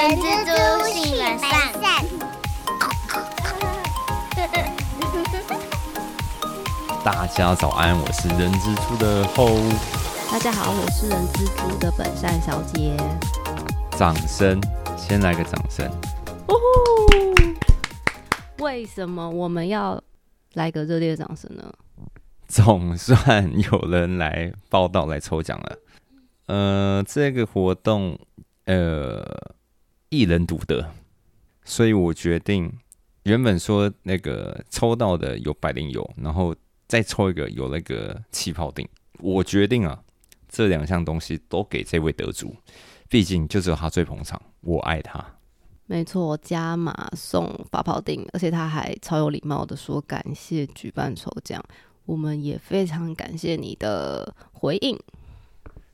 人蜘蛛性本善。大家早安，我是人蜘蛛的后。大家好，我是人蜘蛛的本善小姐。掌声，先来个掌声。为什么我们要来个热烈掌声呢？总算有人来报道来抽奖了。呃，这个活动呃一人独得，所以我决定原本说那个抽到的有百灵油，然后再抽一个有那个气泡锭。我决定啊，这两项东西都给这位得主，毕竟就只有他最捧场，我爱他。没错，加码送发泡锭，而且他还超有礼貌的说感谢举办抽奖，我们也非常感谢你的回应。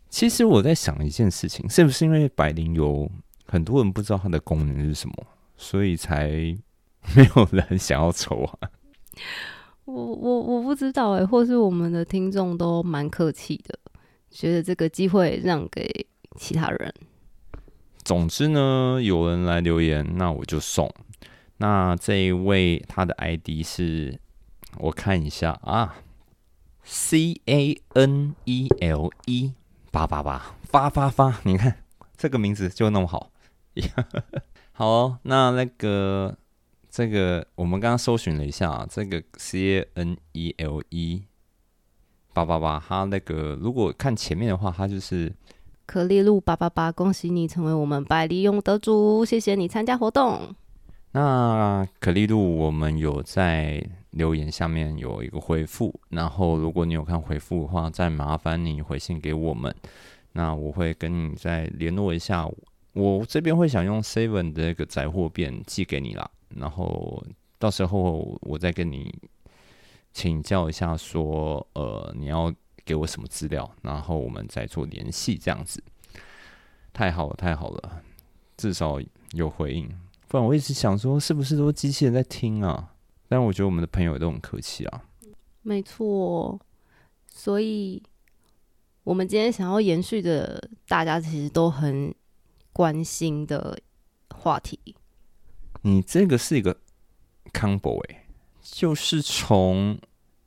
其实我在想一件事情，是不是因为百灵油很多人不知道它的功能是什么，所以才没有人想要抽啊？我我我不知道哎，或是我们的听众都蛮客气的，觉得这个机会让给其他人。总之呢，有人来留言，那我就送。那这一位他的 ID 是，我看一下啊，C A N E L E 八八八发发发，你看这个名字就那么好。好哦，那那个这个我们刚刚搜寻了一下，啊，这个 C A N E L E 八八八，它那个如果看前面的话，它就是。可丽露八八八，恭喜你成为我们百利用得主，谢谢你参加活动。那可丽露，我们有在留言下面有一个回复，然后如果你有看回复的话，再麻烦你回信给我们，那我会跟你再联络一下。我这边会想用 Seven 的那个载货便寄给你啦，然后到时候我再跟你请教一下，说呃你要。给我什么资料，然后我们再做联系，这样子太好了，太好了，至少有回应。不然我一直想说，是不是都机器人在听啊？但我觉得我们的朋友都很客气啊。没错，所以我们今天想要延续的，大家其实都很关心的话题。你这个是一个 combo 哎，就是从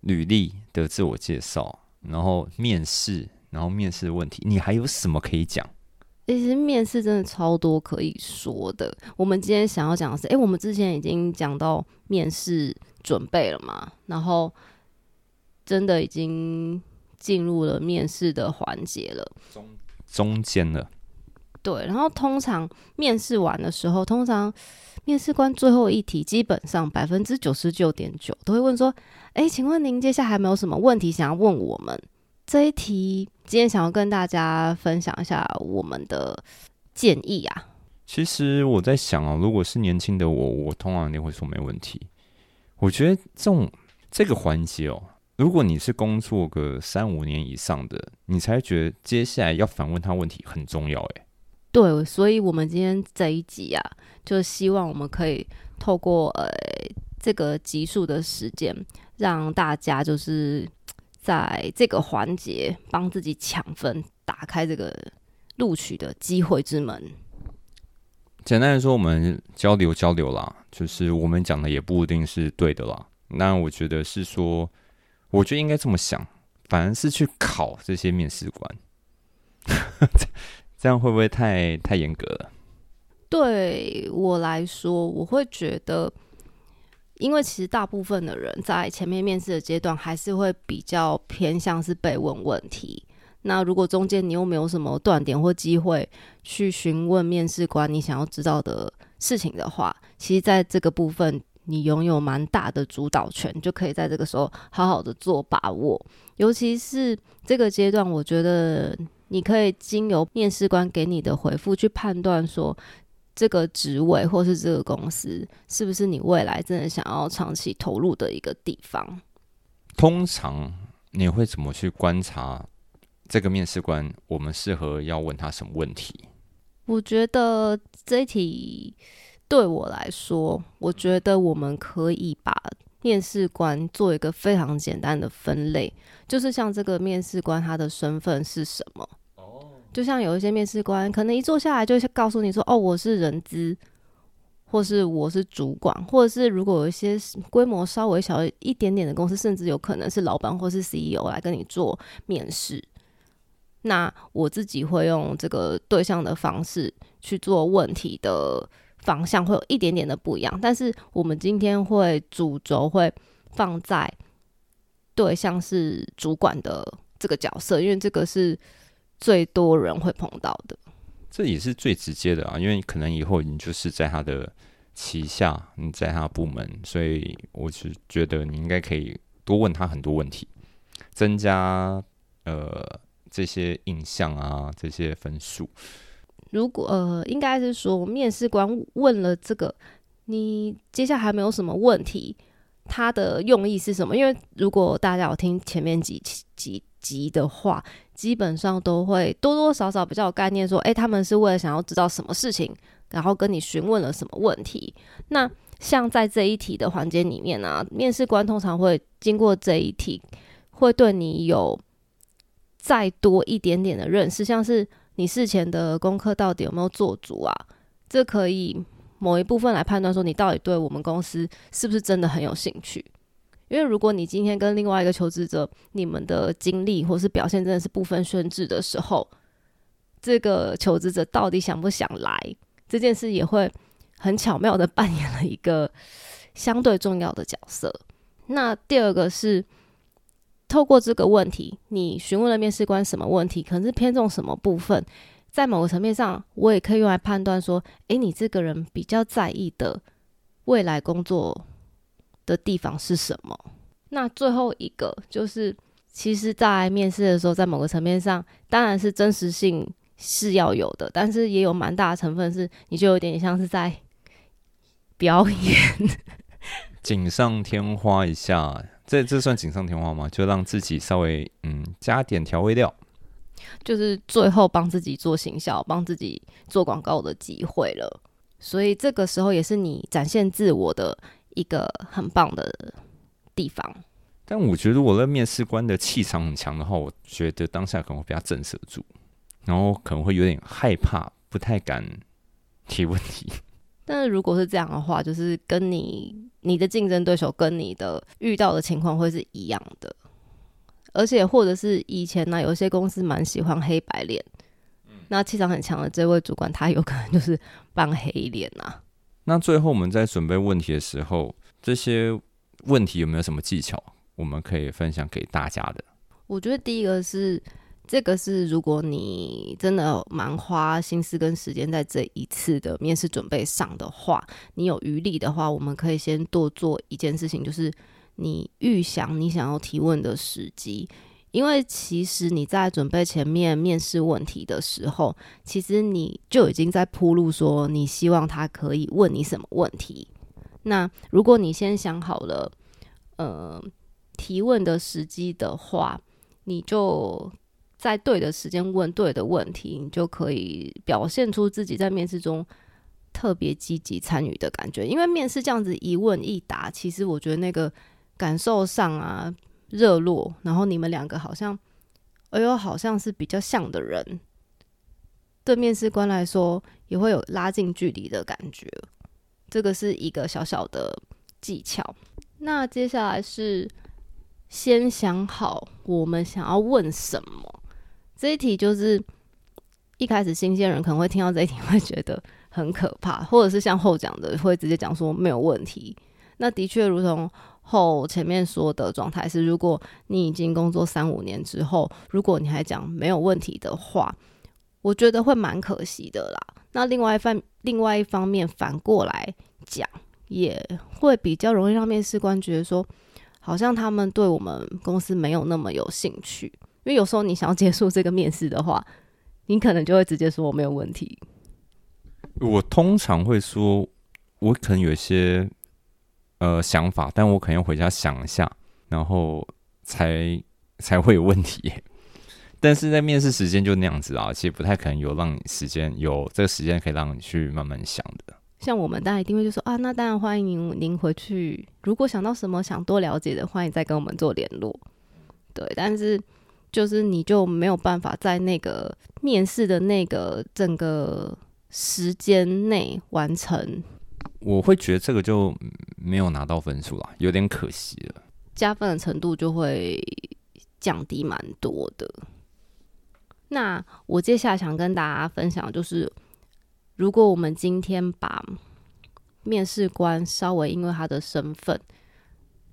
履历的自我介绍。然后面试，然后面试的问题，你还有什么可以讲？其实面试真的超多可以说的。我们今天想要讲的是，哎，我们之前已经讲到面试准备了嘛，然后真的已经进入了面试的环节了，中中间了。对，然后通常面试完的时候，通常面试官最后一题，基本上百分之九十九点九都会问说。哎，请问您接下来还没有什么问题想要问我们？这一题今天想要跟大家分享一下我们的建议啊。其实我在想啊，如果是年轻的我，我通常一定会说没问题。我觉得这种这个环节哦，如果你是工作个三五年以上的，你才觉得接下来要反问他问题很重要。哎，对，所以我们今天这一集啊，就希望我们可以透过呃这个集数的时间。让大家就是在这个环节帮自己抢分，打开这个录取的机会之门。简单来说，我们交流交流啦，就是我们讲的也不一定是对的啦。那我觉得是说，我觉得应该这么想，反而是去考这些面试官，这样会不会太太严格了？对我来说，我会觉得。因为其实大部分的人在前面面试的阶段，还是会比较偏向是被问问题。那如果中间你又没有什么断点或机会去询问面试官你想要知道的事情的话，其实在这个部分你拥有蛮大的主导权，就可以在这个时候好好的做把握。尤其是这个阶段，我觉得你可以经由面试官给你的回复去判断说。这个职位或是这个公司，是不是你未来真的想要长期投入的一个地方？通常你会怎么去观察这个面试官？我们适合要问他什么问题？我觉得这一题对我来说，我觉得我们可以把面试官做一个非常简单的分类，就是像这个面试官他的身份是什么？就像有一些面试官，可能一坐下来就告诉你说：“哦，我是人资，或是我是主管，或者是如果有一些规模稍微小一点点的公司，甚至有可能是老板或是 CEO 来跟你做面试。那我自己会用这个对象的方式去做问题的方向，会有一点点的不一样。但是我们今天会主轴会放在对象是主管的这个角色，因为这个是最多人会碰到的。这也是最直接的啊，因为可能以后你就是在他的旗下，你在他部门，所以我是觉得你应该可以多问他很多问题，增加呃这些印象啊，这些分数。如果呃，应该是说面试官问了这个，你接下来还没有什么问题，他的用意是什么？因为如果大家有听前面几几集的话，基本上都会多多少少比较有概念，说，诶，他们是为了想要知道什么事情，然后跟你询问了什么问题。那像在这一题的环节里面呢，面试官通常会经过这一题，会对你有再多一点点的认识，像是你事前的功课到底有没有做足啊？这可以某一部分来判断说，你到底对我们公司是不是真的很有兴趣。因为如果你今天跟另外一个求职者，你们的经历或是表现真的是不分轩轾的时候，这个求职者到底想不想来这件事，也会很巧妙的扮演了一个相对重要的角色。那第二个是透过这个问题，你询问了面试官什么问题，可能是偏重什么部分，在某个层面上，我也可以用来判断说，诶，你这个人比较在意的未来工作。的地方是什么？那最后一个就是，其实，在面试的时候，在某个层面上，当然是真实性是要有的，但是也有蛮大的成分是，你就有点像是在表演，锦上添花一下。这这算锦上添花吗？就让自己稍微嗯加点调味料，就是最后帮自己做行销、帮自己做广告的机会了。所以这个时候也是你展现自我的。一个很棒的地方，但我觉得我的面试官的气场很强的话，我觉得当下可能会被他震慑住，然后可能会有点害怕，不太敢提问题。但是如果是这样的话，就是跟你你的竞争对手跟你的遇到的情况会是一样的，而且或者是以前呢，有些公司蛮喜欢黑白脸，那气场很强的这位主管，他有可能就是扮黑脸啊。那最后我们在准备问题的时候，这些问题有没有什么技巧，我们可以分享给大家的？我觉得第一个是，这个是如果你真的蛮花心思跟时间在这一次的面试准备上的话，你有余力的话，我们可以先多做一件事情，就是你预想你想要提问的时机。因为其实你在准备前面面试问题的时候，其实你就已经在铺路，说你希望他可以问你什么问题。那如果你先想好了，呃，提问的时机的话，你就在对的时间问对的问题，你就可以表现出自己在面试中特别积极参与的感觉。因为面试这样子一问一答，其实我觉得那个感受上啊。热络，然后你们两个好像，哎呦，好像是比较像的人，对面试官来说也会有拉近距离的感觉。这个是一个小小的技巧。那接下来是先想好我们想要问什么。这一题就是一开始新鲜人可能会听到这一题会觉得很可怕，或者是像后讲的会直接讲说没有问题。那的确如同。后前面说的状态是，如果你已经工作三五年之后，如果你还讲没有问题的话，我觉得会蛮可惜的啦。那另外一方另外一方面反过来讲，也会比较容易让面试官觉得说，好像他们对我们公司没有那么有兴趣。因为有时候你想要结束这个面试的话，你可能就会直接说我没有问题。我通常会说，我可能有一些。呃，想法，但我可能要回家想一下，然后才才会有问题。但是在面试时间就那样子啊，其实不太可能有让你时间有这个时间可以让你去慢慢想的。像我们，大家一定会就说啊，那当然欢迎您您回去。如果想到什么想多了解的，欢迎再跟我们做联络。对，但是就是你就没有办法在那个面试的那个整个时间内完成。我会觉得这个就没有拿到分数啦，有点可惜了。加分的程度就会降低蛮多的。那我接下来想跟大家分享，就是如果我们今天把面试官稍微因为他的身份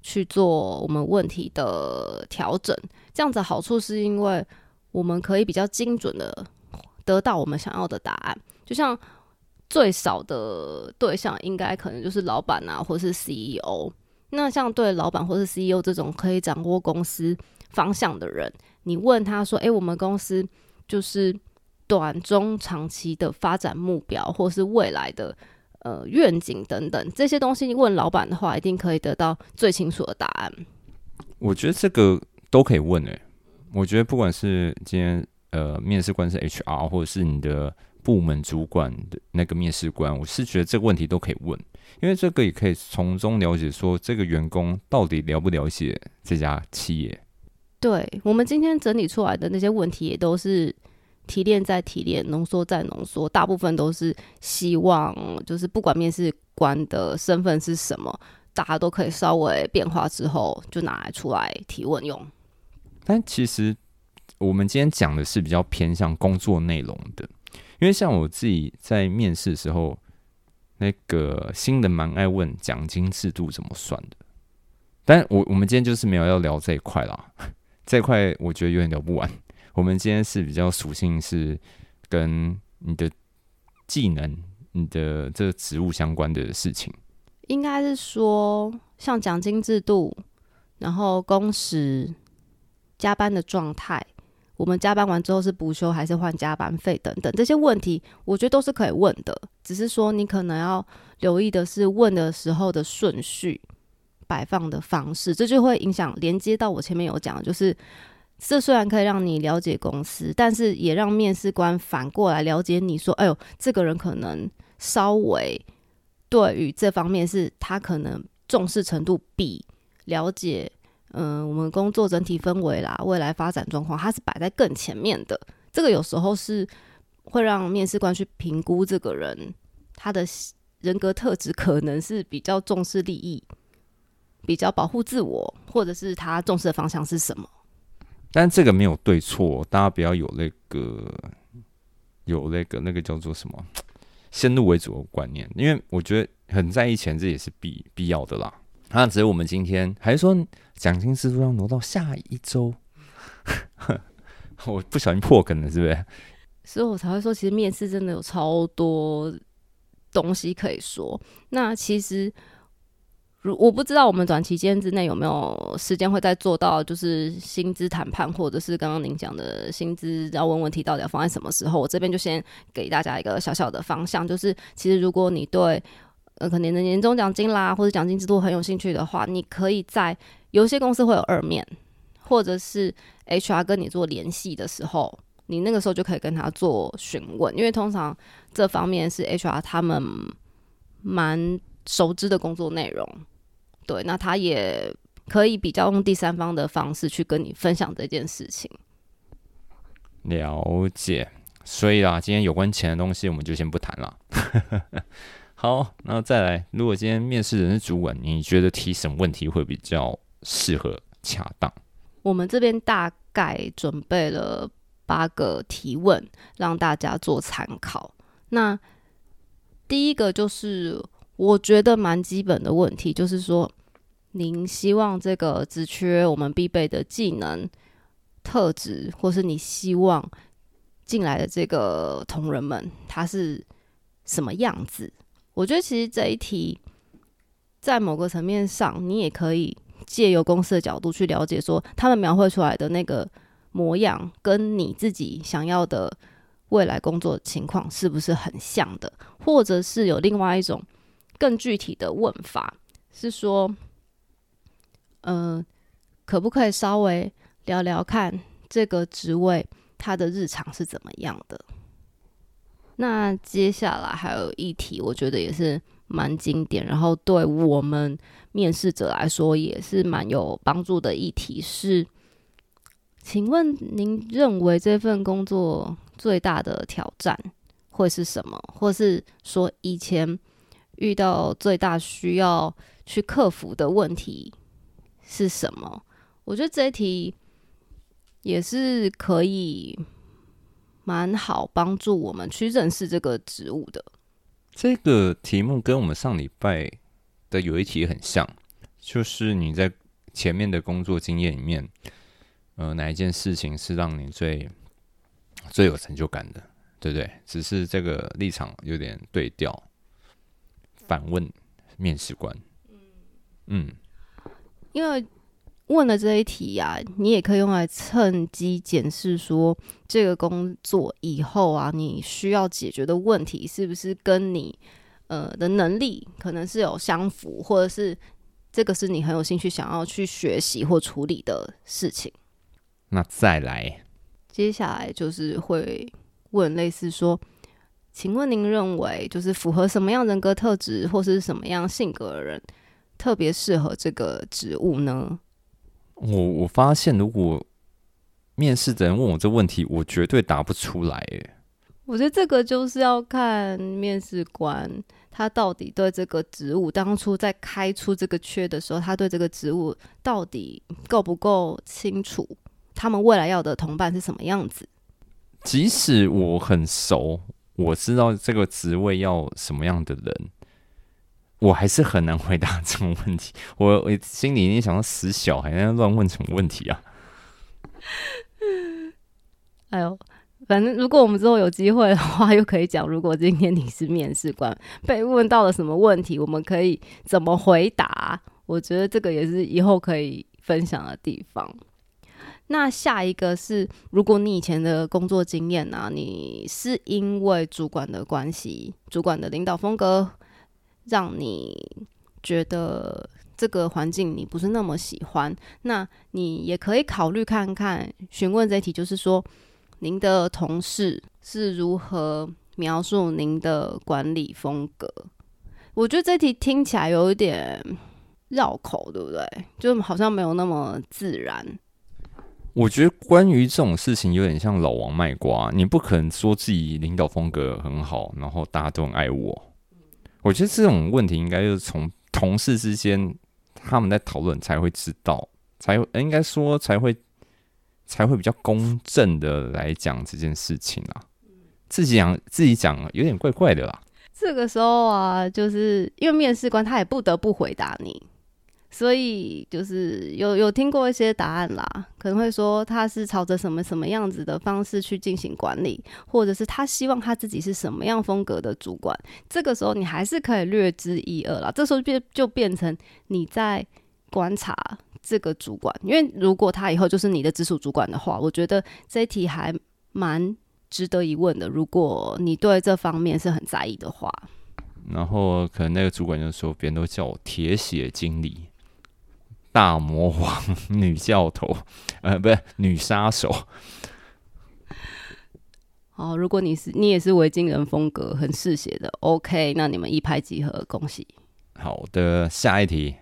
去做我们问题的调整，这样子好处是因为我们可以比较精准的得到我们想要的答案。就像最少的对象，应该可能就是老板啊，或是 CEO。那像对老板或是 CEO 这种可以掌握公司方向的人，你问他说：“诶，我们公司就是短中长期的发展目标，或是未来的呃愿景等等这些东西，你问老板的话，一定可以得到最清楚的答案。”我觉得这个都可以问诶。我觉得不管是今天呃面试官是 HR，或者是你的部门主管的那个面试官，我是觉得这个问题都可以问。因为这个也可以从中了解，说这个员工到底了不了解这家企业。对我们今天整理出来的那些问题，也都是提炼再提炼，浓缩再浓缩，大部分都是希望，就是不管面试官的身份是什么，大家都可以稍微变化之后，就拿来出来提问用。但其实我们今天讲的是比较偏向工作内容的，因为像我自己在面试的时候。那个新人蛮爱问奖金制度怎么算的，但我我们今天就是没有要聊这一块啦，这一块我觉得有点聊不完。我们今天是比较属性是跟你的技能、你的这个职务相关的事情，应该是说像奖金制度，然后工时、加班的状态。我们加班完之后是补休还是换加班费等等这些问题，我觉得都是可以问的。只是说你可能要留意的是问的时候的顺序、摆放的方式，这就会影响连接到我前面有讲，就是这虽然可以让你了解公司，但是也让面试官反过来了解你说，哎呦，这个人可能稍微对于这方面是他可能重视程度比了解。嗯，我们工作整体氛围啦，未来发展状况，它是摆在更前面的。这个有时候是会让面试官去评估这个人他的人格特质，可能是比较重视利益，比较保护自我，或者是他重视的方向是什么。但这个没有对错，大家不要有那个有那个那个叫做什么先入为主的观念，因为我觉得很在意钱，这也是必必要的啦。那只是我们今天还是说奖金制度要挪到下一周，我不小心破梗了，是不是？所以我才会说，其实面试真的有超多东西可以说。那其实，如我不知道我们短期间之内有没有时间会再做到，就是薪资谈判，或者是刚刚您讲的薪资要问问题到底要放在什么时候？我这边就先给大家一个小小的方向，就是其实如果你对。呃，可能的年终奖金啦，或者奖金制度很有兴趣的话，你可以在有些公司会有二面，或者是 HR 跟你做联系的时候，你那个时候就可以跟他做询问，因为通常这方面是 HR 他们蛮熟知的工作内容。对，那他也可以比较用第三方的方式去跟你分享这件事情。了解，所以啊，今天有关钱的东西我们就先不谈了。好，那再来。如果今天面试人是主管，你觉得提什么问题会比较适合、恰当？我们这边大概准备了八个提问，让大家做参考。那第一个就是我觉得蛮基本的问题，就是说，您希望这个职缺我们必备的技能、特质，或是你希望进来的这个同仁们，他是什么样子？我觉得其实这一题，在某个层面上，你也可以借由公司的角度去了解，说他们描绘出来的那个模样，跟你自己想要的未来工作情况是不是很像的，或者是有另外一种更具体的问法，是说，嗯，可不可以稍微聊聊看这个职位他的日常是怎么样的？那接下来还有一题，我觉得也是蛮经典，然后对我们面试者来说也是蛮有帮助的议题是：请问您认为这份工作最大的挑战会是什么？或是说以前遇到最大需要去克服的问题是什么？我觉得这一题也是可以蛮好帮助我们去认识这个职务的。这个题目跟我们上礼拜的有一题很像，就是你在前面的工作经验里面，呃，哪一件事情是让你最最有成就感的，对不对？只是这个立场有点对调，反问面试官，嗯，因为问了这一题呀、你也可以用来趁机检视说，这个工作以后啊，你需要解决的问题是不是跟你呃的能力可能是有相符，或者是这个是你很有兴趣想要去学习或处理的事情。那再来，接下来就是会问类似说，请问您认为就是符合什么样人格特质或是什么样性格的人特别适合这个职务呢？我我发现如果面试的人问我这问题，我绝对答不出来，诶，我觉得这个就是要看面试官他到底对这个职务当初在开出这个缺的时候，他对这个职务到底够不够清楚，他们未来要的同伴是什么样子。即使我很熟，我知道这个职位要什么样的人，我还是很难回答这种问题。我我心里已经想到死小孩，在乱问什么问题啊？哎呦，反正如果我们之后有机会的话，又可以讲，如果今天你是面试官，被问到了什么问题，我们可以怎么回答？我觉得这个也是以后可以分享的地方。那下一个是，如果你以前的工作经验啊，你是因为主管的关系，主管的领导风格，让你觉得这个环境你不是那么喜欢，那你也可以考虑看看，询问这一题，就是说，您的同事是如何描述您的管理风格？我觉得这题听起来有一点绕口，对不对？就好像没有那么自然。我觉得关于这种事情有点像老王卖瓜，你不可能说自己领导风格很好，然后大家都很爱我。我觉得这种问题应该就是从同事之间他们在讨论才会知道，才应该说才会才会比较公正的来讲这件事情啊。自己讲自己讲有点怪怪的啦。这个时候啊，就是因为面试官他也不得不回答你，所以就是有有听过一些答案啦，可能会说他是朝着什么什么样子的方式去进行管理，或者是他希望他自己是什么样风格的主管。这个时候你还是可以略知一二啦。这时候变就变成你在观察这个主管，因为如果他以后就是你的直属主管的话，我觉得这一题还蛮值得一问的。如果你对这方面是很在意的话。然后可能那个主管就说，别人都叫我铁血经理、大魔王、女教头，呃，不是女杀手。好，如果你是你也是维京人风格，很嗜血的，OK，那你们一拍即合，恭喜。好的，下一题。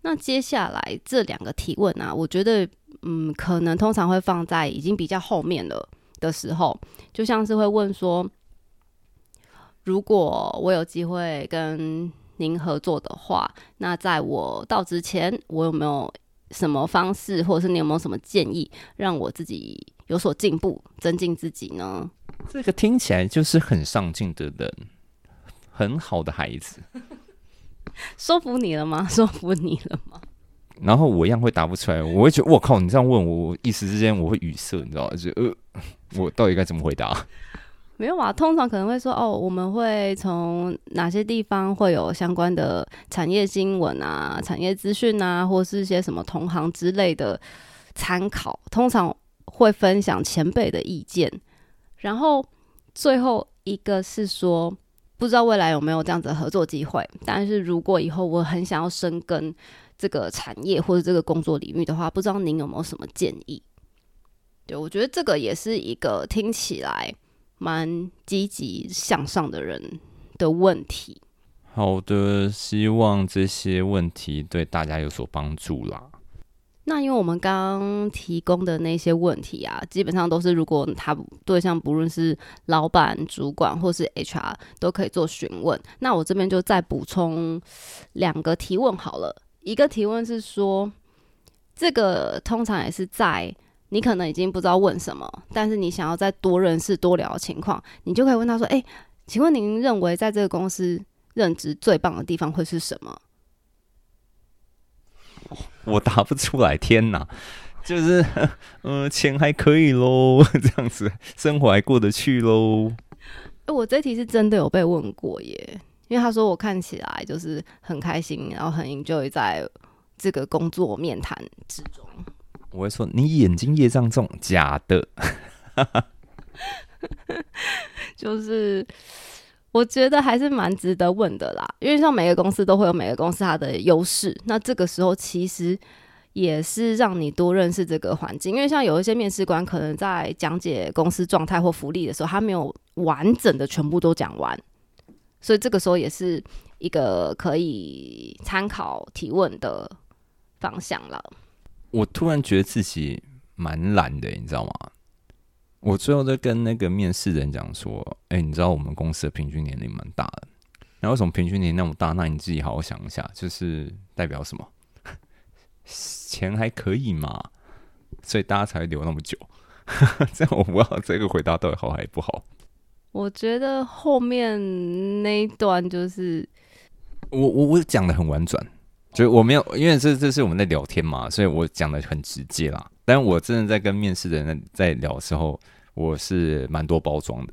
那接下来这两个提问啊，我觉得，嗯，可能通常会放在已经比较后面了的时候，就像是会问说，如果我有机会跟您合作的话，那在我到之前，我有没有什么方式，或者是你有没有什么建议，让我自己有所进步，增进自己呢？这个听起来就是很上进的人，很好的孩子。说服你了吗？说服你了吗？然后我一样会答不出来，我会觉得我靠，你这样问我，我一时之间我会语塞，你知道吗？就呃，我到底该怎么回答？没有啊，通常可能会说哦，我们会从哪些地方会有相关的产业新闻啊、产业资讯啊，或是一些什么同行之类的参考。通常会分享前辈的意见，然后最后一个是说，不知道未来有没有这样子的合作机会。但是如果以后我很想要深耕这个产业或者这个工作领域的话，不知道您有没有什么建议？对我觉得这个也是一个听起来。蛮积极向上的人的问题。好的，希望这些问题对大家有所帮助啦。那因为我们刚刚提供的那些问题啊，基本上都是如果他对象不论是老板、主管或是 HR 都可以做询问。那我这边就再补充两个提问好了。一个提问是说，这个通常也是在你可能已经不知道问什么，但是你想要再多认识、多聊的情况，你就可以问他说：“哎，请问您认为在这个公司任职最棒的地方会是什么？”我答不出来，天哪！就是，嗯，钱还可以喽，这样子，生活还过得去喽。哎，我这题是真的有被问过耶，因为他说我看起来就是很开心，然后很 enjoy 在这个工作面谈之中。我会说你眼睛业障重，假的。就是。我觉得还是蛮值得问的啦，因为像每个公司都会有每个公司它的优势，那这个时候其实也是让你多认识这个环境。因为像有一些面试官可能在讲解公司状态或福利的时候，他没有完整的全部都讲完，所以这个时候也是一个可以参考提问的方向了。我突然觉得自己蛮懒的，你知道吗？我最后在跟那个面试人讲说：“哎，你知道我们公司的平均年龄蛮大的，那为什么平均年龄那么大？那你自己好好想一下，就是代表什么？钱还可以嘛，所以大家才会留那么久。这样我不知道这个回答到底好还是不好。我觉得后面那一段就是我我我讲的很婉转，就我没有，因为这这是我们在聊天嘛，所以我讲的很直接啦。但我真的在跟面试的人在聊的时候。”我是蛮多包装的，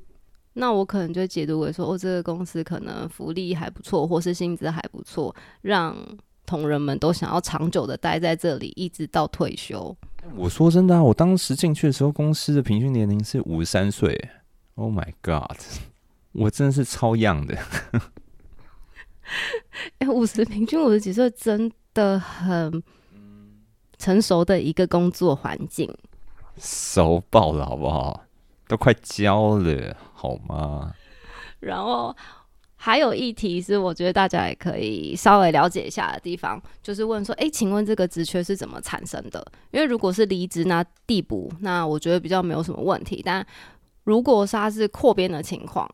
那我可能就解读为说，哦，这个公司可能福利还不错，或是薪资还不错，让同仁们都想要长久的待在这里，一直到退休。我说真的啊，我当时进去的时候，公司的平均年龄是五十三岁。Oh my god，我真的是超样的。哎，五十平均五十几岁，真的很成熟的一个工作环境，熟爆了，好不好？都快焦了，好吗？然后还有一题是，我觉得大家也可以稍微了解一下的地方，就是问说：哎，请问这个职缺是怎么产生的？因为如果是离职那递补，那我觉得比较没有什么问题。但如果是它是扩编的情况，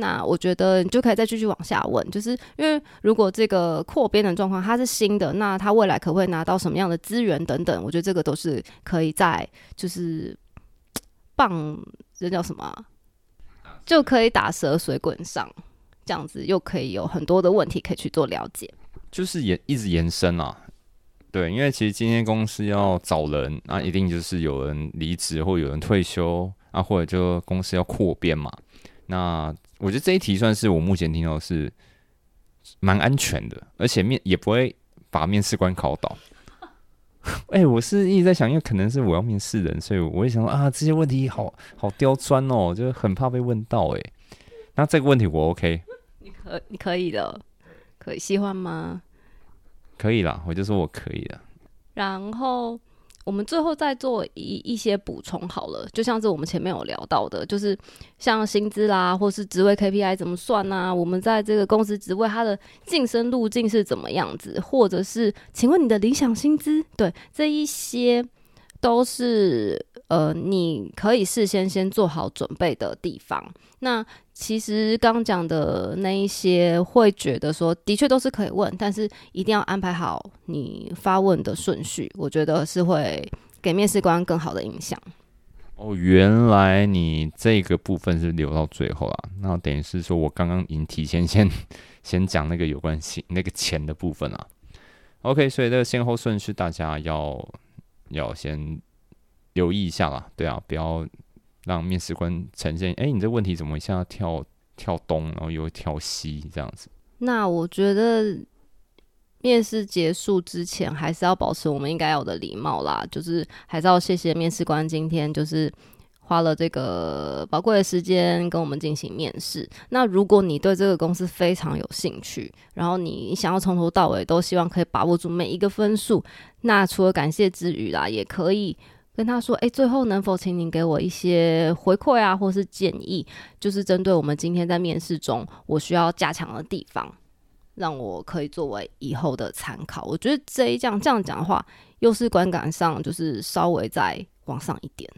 那我觉得你就可以再继续往下问，就是因为如果这个扩编的状况它是新的，那它未来可不可以拿到什么样的资源等等？我觉得这个都是可以在就是棒。这叫什么？就可以打蛇水滚上，这样子又可以有很多的问题可以去做了解。就是延一直延伸啊，对，因为其实今天公司要找人，那一定就是有人离职或有人退休啊，或者就公司要扩编嘛。那我觉得这一题算是我目前听到是蛮安全的，而且面也不会把面试官考倒。哎，我是一直在想，因为可能是我要面试人，所以我会想说啊，这些问题好好刁钻哦，就是很怕被问到。哎，那这个问题我 OK，你可你可以的，可以喜欢吗？可以啦，我就说我可以的。然后。我们最后再做一一些补充好了，就像是我们前面有聊到的，就是像薪资啦，或是职位 KPI 怎么算啊？我们在这个公司职位它的晋升路径是怎么样子？或者是请问你的理想薪资？对，这一些都是呃，你可以事先先做好准备的地方。那其实刚讲的那一些，会觉得说，的确都是可以问，但是一定要安排好你发问的顺序，我觉得是会给面试官更好的印象。哦，原来你这个部分是留到最后啊？那等于是说我刚刚已经提前先先讲那个有关系那个钱的部分啊。OK，所以这个先后顺序大家要要先留意一下啦。对啊，不要。让面试官呈现，哎，你这问题怎么一下跳跳东，然后又跳西这样子？那我觉得面试结束之前，还是要保持我们应该有的礼貌啦，就是还是要谢谢面试官今天就是花了这个宝贵的时间跟我们进行面试。那如果你对这个公司非常有兴趣，然后你想要从头到尾都希望可以把握住每一个分数，那除了感谢之余啦，也可以。跟他说：“哎，最后能否请您给我一些回馈啊，或是建议，就是针对我们今天在面试中我需要加强的地方。让我可以作为以后的参考。我觉得这一这样这样讲的话，又是观感上就是稍微再往上一点。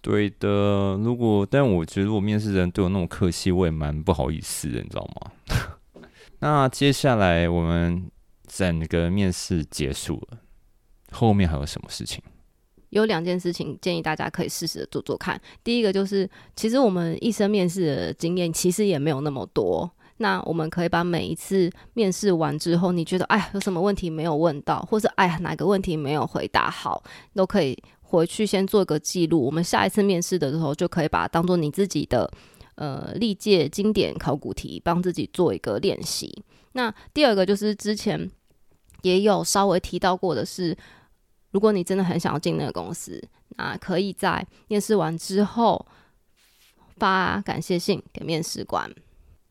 对的，如果但我觉得如果面试人对我那种客气，我也蛮不好意思的，你知道吗？那接下来我们整个面试结束了，后面还有什么事情？有两件事情建议大家可以试试做做看。第一个就是，其实我们一生面试的经验其实也没有那么多。那我们可以把每一次面试完之后，你觉得哎有什么问题没有问到，或者哎哪个问题没有回答好，都可以回去先做一个记录。我们下一次面试的时候，就可以把它当做你自己的呃历届经典考古题，帮自己做一个练习。那第二个就是之前也有稍微提到过的是，如果你真的很想要进那个公司，那可以在面试完之后发感谢信给面试官。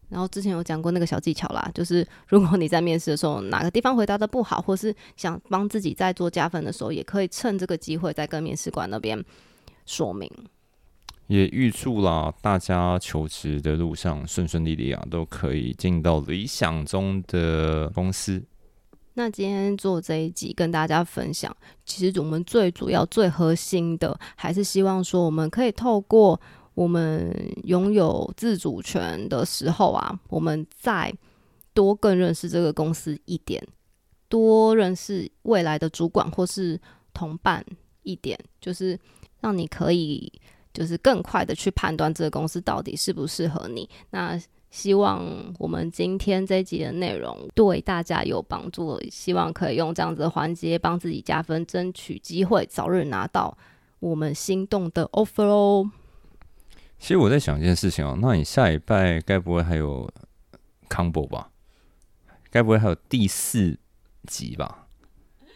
然后之前有讲过那个小技巧啦，就是如果你在面试的时候哪个地方回答的不好，或是想帮自己在做加分的时候，也可以趁这个机会再跟面试官那边说明。也预祝啦，大家求职的路上顺顺利利啊，都可以进到理想中的公司。那今天做这一集跟大家分享，其实我们最主要、最核心的，还是希望说我们可以透过。我们拥有自主权的时候啊，我们再多更认识这个公司一点，多认识未来的主管或是同伴一点，就是让你可以就是更快的去判断这个公司到底适不适合你。那希望我们今天这集的内容对大家有帮助，希望可以用这样子的环节帮自己加分，争取机会，早日拿到我们心动的 offer 哦。其实我在想一件事情哦，那你下礼拜该不会还有 combo 吧？该不会还有第四集吧？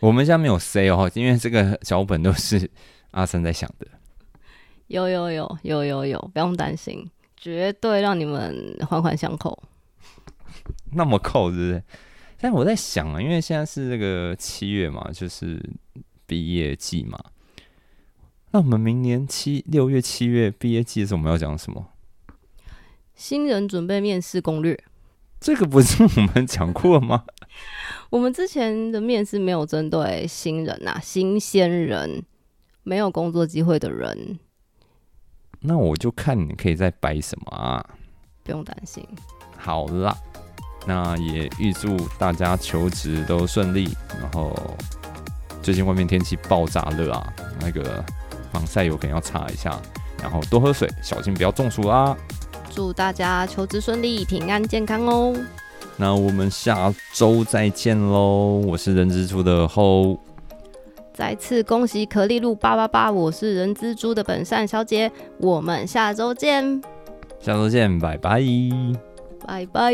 我们家没有 say 哦，因为这个脚本都是阿森在想的。有有有有有有，不用担心，绝对让你们环环相扣。那么扣是不是？但我在想啊，因为现在是这个七月嘛，就是毕业季嘛。那我们明年七六月七月毕业季的时候，我们要讲什么？新人准备面试攻略。这个不是我们讲过吗？我们之前的面试没有针对新人呐，新鲜人没有工作机会的人。那我就看你可以再掰什么啊？不用担心。好啦，那也预祝大家求职都顺利。然后最近外面天气爆炸热啊，那个。防晒油可能要擦一下，然后多喝水，小心不要中暑啦。祝大家求职顺利、平安健康哦。那我们下周再见喽！我是人之初的后。再次恭喜可丽露八八八，我是人蜘蛛的本善小姐。我们下周见。下周见，拜拜。拜拜。